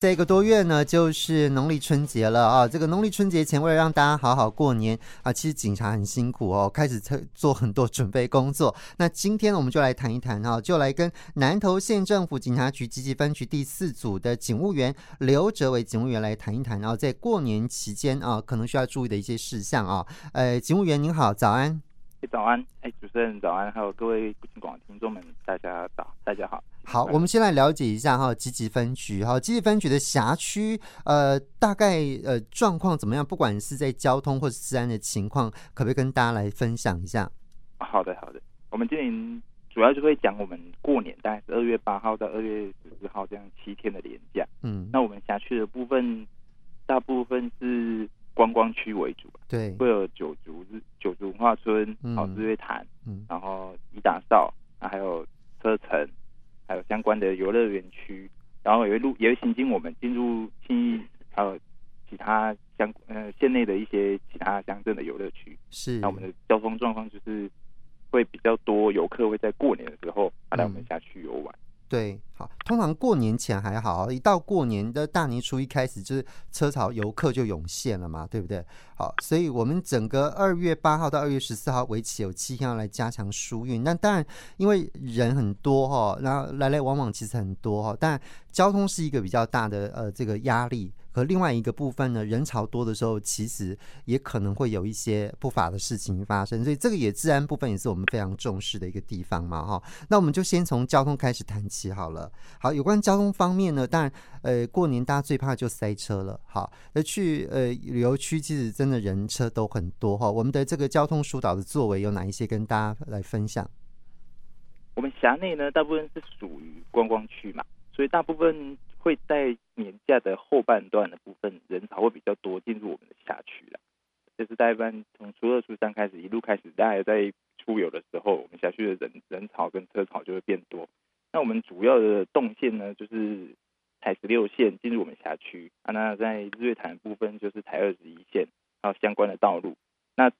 这个多月呢，就是农历春节了啊！这个农历春节前，为了让大家好好过年啊，其实警察很辛苦哦，开始做很多准备工作。那今天，我们就来谈一谈哈，就来跟南投县政府警察局积极分局第四组的警务员刘哲伟警务员来谈一谈，然后在过年期间啊，可能需要注意的一些事项啊。呃，警务员您好，早安。早安，哎，主持人早安，还有各位警广听众们，大家早，大家好。好，我们先来了解一下哈，积极分局哈，积极分局的辖区，呃，大概呃状况怎么样？不管是在交通或者治安的情况，可不可以跟大家来分享一下？好的，好的。我们今年主要就会讲我们过年，大概是二月八号到二月十四号这样七天的连假。嗯，那我们辖区的部分，大部分是观光区为主，对，会有九族日九族文化村，好日月潭，嗯，然后伊达邵，啊，还有车城。还有相关的游乐园区，然后也会路也会行经我们进入信义，还有其他乡呃县内的一些其他乡镇的游乐区。是，那我们的交通状况就是会比较多游客会在过年的时候来我们辖区游玩。对，常过年前还好，一到过年的大年初一开始，就是车潮游客就涌现了嘛，对不对？好，所以我们整个二月八号到二月十四号为期有七天要来加强疏运。那当然，因为人很多哈，然后来来往往其实很多哈，但交通是一个比较大的呃这个压力。和另外一个部分呢，人潮多的时候，其实也可能会有一些不法的事情发生，所以这个也治安部分也是我们非常重视的一个地方嘛，哈。那我们就先从交通开始谈起好了。好，有关交通方面呢，当然，呃，过年大家最怕就塞车了。好，而去呃旅游区，其实真的人车都很多哈。我们的这个交通疏导的作为有哪一些，跟大家来分享？我们辖内呢，大部分是属于观光区嘛，所以大部分。会在年假的后半段的部分，人潮会比较多，进入我们的辖区了。就是大概从初二、初三开始，一路开始，大家在出游的时候，我们辖区的人人潮跟车潮就会变多。那我们主要的动线呢，就是台十六线进入我们辖区啊。那在日月潭的部分，就是台二十一线，还有相关的道路。那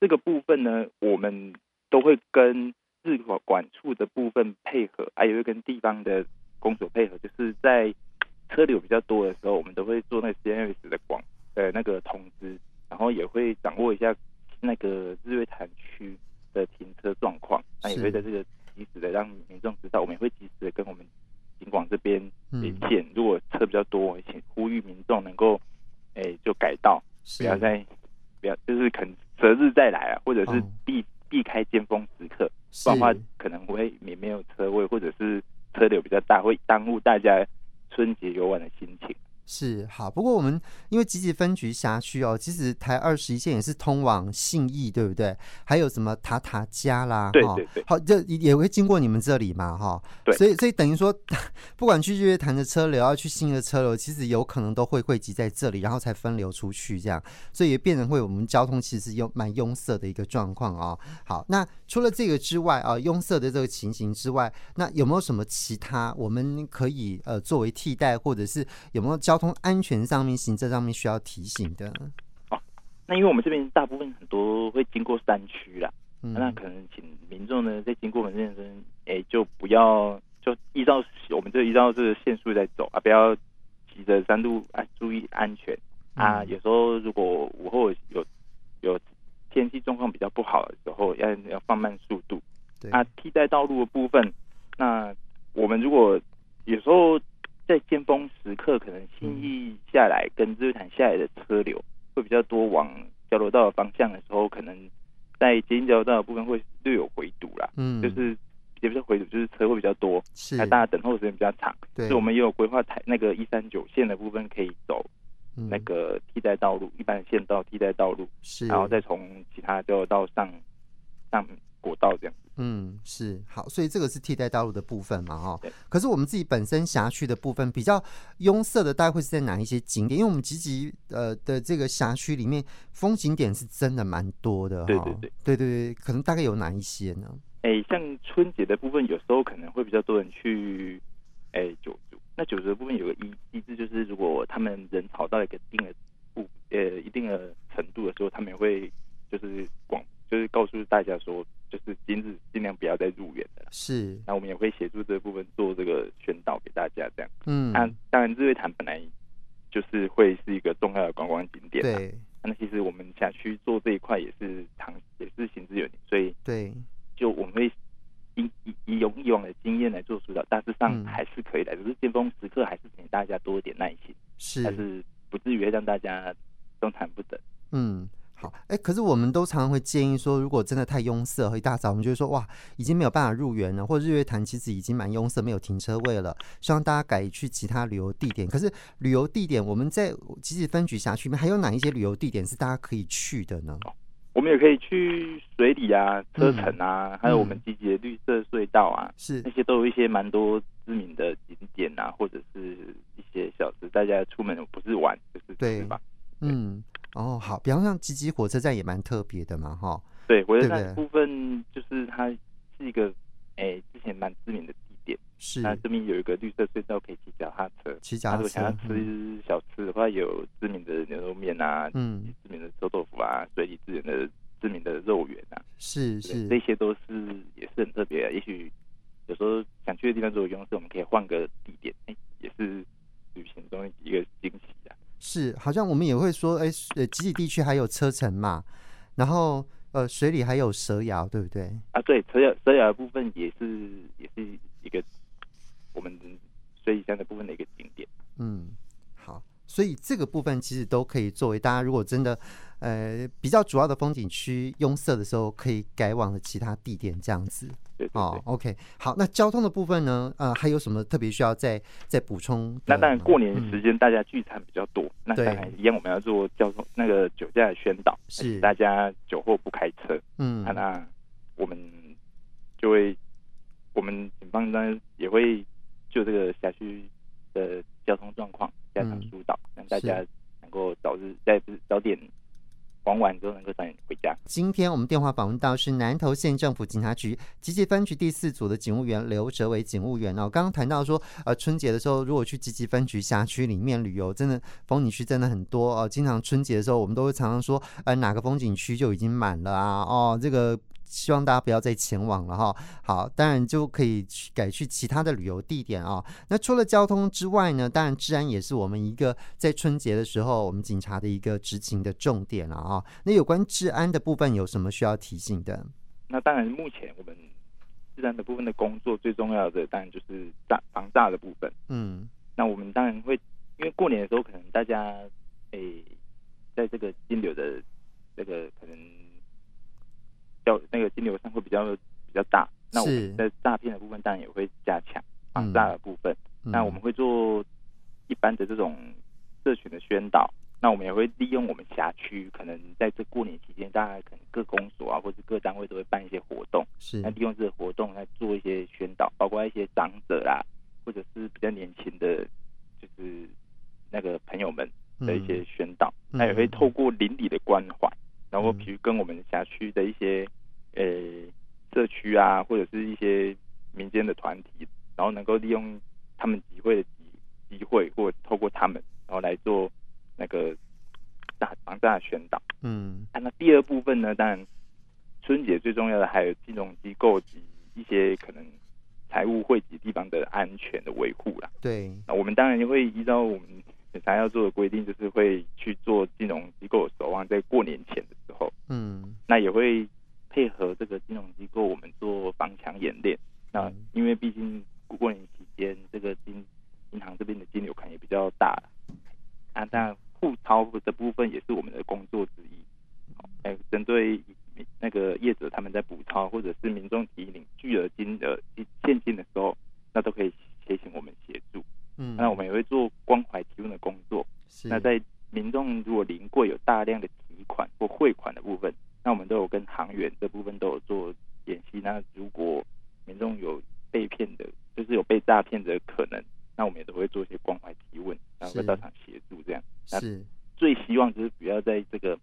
这个部分呢，我们都会跟日管处的部分配合，还有会跟地方的公所配合，就是在。车流比较多的时候，我们都会做那个 CMS 的广呃那个通知，然后也会掌握一下那个日月潭区的停车状况，那也会在这个及时的让民众知道，我们也会及时的跟我们警广这边连线。如果车比较多，我请呼吁民众能够哎、欸、就改道，不要再不要就是肯择日再来啊，或者是避避开尖峰时刻，不然的话可能会也没有车位，或者是车流比较大，会耽误大家。春节游玩的心情。是好，不过我们因为集集分局辖区哦，其实台二十一线也是通往信义，对不对？还有什么塔塔加啦，对对对，好，这也会经过你们这里嘛，哈，对，所以所以等于说，不管去日月潭的车流，要去信义的车流，其实有可能都会汇集在这里，然后才分流出去，这样，所以也变成会我们交通其实有蛮拥塞的一个状况啊。好，那除了这个之外啊，拥塞的这个情形之外，那有没有什么其他我们可以呃作为替代，或者是有没有交通安全上面、行车上面需要提醒的？哦，那因为我们这边大部分很多会经过山区啦，嗯、那可能请民众呢在经过我们这边，哎、欸，就不要就依照我们这依照这个限速在走啊，不要急着山路啊，注意安全、嗯、啊。有时候如果午后有有天气状况比较不好的时候，要要放慢速度。对啊，替代道路的部分，那我们如果有时候。在尖峰时刻，可能新义下来跟日月潭下来的车流会比较多，往交流道的方向的时候，可能在接近交流道的部分会略有回堵啦。嗯，就是也不是回堵，就是车会比较多，是，还大家等候时间比较长。对，所以我们也有规划台那个一三九线的部分可以走那个替代道路，嗯、一般的线道替代道路，是，然后再从其他交流道上上国道这样。嗯，是好，所以这个是替代道路的部分嘛，哈。可是我们自己本身辖区的部分比较拥塞的，大概会是在哪一些景点？因为我们集集呃的这个辖区里面风景点是真的蛮多的，对对对，对对对，可能大概有哪一些呢？哎、欸，像春节的部分，有时候可能会比较多人去，哎、欸，九族。那九族的部分有个机机制，就是如果他们人潮到一个定的不呃一定的程度的时候，他们也会就是广就是告诉大家说。就是今日尽量不要再入园的，是。那我们也会协助这部分做这个宣导给大家，这样。嗯。那当然，日月潭本来就是会是一个重要的观光景点。对，那其实我们辖区做这一块也是长，也是行之有年，所以对，就我们会以以以用以往的经验来做疏导，大致上还是可以的。只、嗯、是尖峰时刻还是请大家多一点耐心，是，但是不至于让大家动弹不得。嗯。好，哎、欸，可是我们都常常会建议说，如果真的太拥塞，一大早我们就会说，哇，已经没有办法入园了，或者日月潭其实已经蛮拥塞，没有停车位了，希望大家改去其他旅游地点。可是旅游地点，我们在集集分局辖区里面还有哪一些旅游地点是大家可以去的呢？我们也可以去水里啊、车城啊，嗯、还有我们集集的绿色隧道啊，是、嗯、那些都有一些蛮多知名的景点啊，或者是一些小吃，大家出门不是玩就是吃吧，嗯。哦，好，比方像吉吉火车站也蛮特别的嘛，哈。对，火车站部分就是它是一个，哎、欸，之前蛮知名的地点。是。那这边有一个绿色隧道，可以骑脚踏车。骑脚踏车。如果想要吃小吃的话，有知名的牛肉面啊，嗯，知名的臭豆腐啊，水里支援的知名的肉圆啊。是是。这些都是也是很特别的。也许有时候想去的地方如果用，是我们可以换个地点，哎、欸，也是旅行中一个惊喜。是，好像我们也会说，哎，呃，集体地区还有车城嘛，然后呃，水里还有蛇窑，对不对？啊，对，蛇窑蛇窑的部分也是也是一个我们水里乡的部分的一个景点。嗯，好，所以这个部分其实都可以作为大家如果真的。呃，比较主要的风景区拥塞的时候，可以改往的其他地点这样子。对，对，对哦，OK，好，那交通的部分呢？呃，还有什么特别需要再再补充？那当然，过年时间大家聚餐比较多，嗯、那当然一样，我们要做交通那个酒驾的宣导，是大家酒后不开车。嗯，啊、那我们就会，我们警方呢也会就这个辖区的交通状况加强疏导，让、嗯、大家能够早日在早点。玩完之后能够带你回家。今天我们电话访问到是南投县政府警察局集集分局第四组的警务员刘哲伟警务员哦。刚刚谈到说，呃，春节的时候如果去集集分局辖区里面旅游，真的风景区真的很多哦。经常春节的时候，我们都会常常说，呃，哪个风景区就已经满了啊？哦，这个。希望大家不要再前往了哈。好，当然就可以去改去其他的旅游地点啊。那除了交通之外呢，当然治安也是我们一个在春节的时候我们警察的一个执勤的重点了啊。那有关治安的部分有什么需要提醒的？那当然，目前我们治安的部分的工作最重要的当然就是诈防炸的部分。嗯，那我们当然会因为过年的时候，可能大家诶、欸，在这个金流的这个可能。那个金流上会比较比较大，那我们在诈骗的部分当然也会加强防诈的部分。嗯、那我们会做一般的这种社群的宣导，那我们也会利用我们辖区，可能在这过年期间，大家可能各公所啊，或者各单位都会办一些活动，是。那利用这个活动来做一些宣导，包括一些长者啦，或者是比较年轻的，就是那个朋友们的一些宣导，那、嗯、也会透过邻里的关怀。然后，比如跟我们辖区的一些呃社区啊，或者是一些民间的团体，然后能够利用他们集会的机机会，或者透过他们，然后来做那个大防诈宣导。嗯，那第二部分呢，当然春节最重要的还有金融机构及一些可能财务汇集地方的安全的维护啦。对，那我们当然也会依照我们。警察要做的规定就是会去做金融机构的守望，在过年前的时候，嗯，那也会金融机构，我们做防抢演练。那因为毕竟过年期间，这个金银行这边的金流可能也比较大，啊，但互抄的部分也是我们的工作之一。哎，针对那个业者他们在补钞或者是民众提领巨额金额现金的时候，那都可以提醒我们协助。嗯，那我们也会做关怀提问的工作。是，那在民众如果临柜有大量的提款或汇款的部分，那我们都有跟行员这部分都有做联系。那如果民众有被骗的，就是有被诈骗的可能，那我们也都会做一些关怀提问，然后会到场协助这样。是，最希望就是不要在这个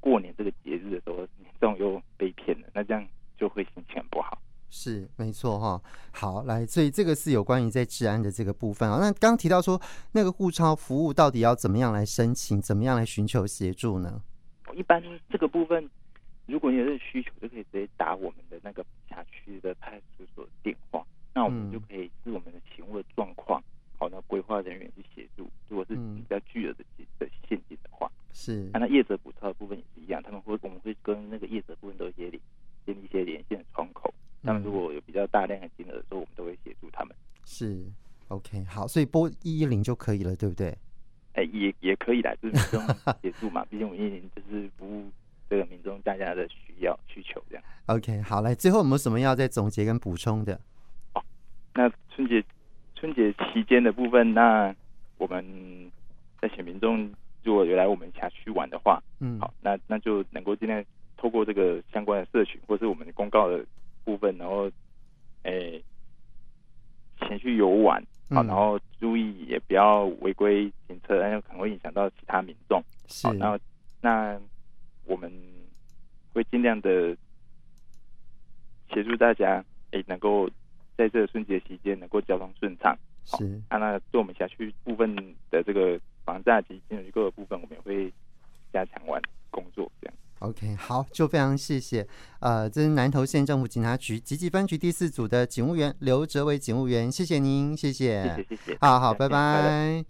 过年这个节日的时候，民众又被骗了，那这样就会心情很不好。是没错哈，好来，所以这个是有关于在治安的这个部分啊。那刚刚提到说，那个护超服务到底要怎么样来申请，怎么样来寻求协助呢？一般这个部分，如果你有这个需求，就可以直接打我们的那个辖区的派出所电话，那我们就可以是我们的勤务状况，好，那规划人员去协助。如果是比较巨额的现金的话是。啊，那业者补钞的部分也是一样，他们会我们会跟那个业者部分都有一些连建立一些连线的窗口。他们如果有比较大量的金额的时候，我们都会协助他们。是，OK，好，所以拨一一零就可以了，对不对？哎、欸，也也可以来，就是民众协助嘛。毕竟我们一零就是服务这个民众大家的需要需求这样。OK，好，来，最后有没有什么要再总结跟补充的？哦，那春节春节期间的部分，那我们在选民众如果有来我们辖区玩的话，嗯，好，那那就能够尽量透过这个相关的社群或是我们的公告的部分，然后，诶、欸，前去游玩，好，然后注意也不要违规停车，那有可能会影响到其他民众。好，然后那我们会尽量的协助大家，哎、欸，能够在这个春节期间能够交通顺畅。是，啊，那对我们辖区部分的这个防诈及金融机构的部分，我们也会加强完工作，这样。OK，好，就非常谢谢，呃，这是南投县政府警察局集集分局第四组的警务员刘哲伟警务员，谢谢您，谢谢，谢谢，谢谢，好好，拜拜。拜拜。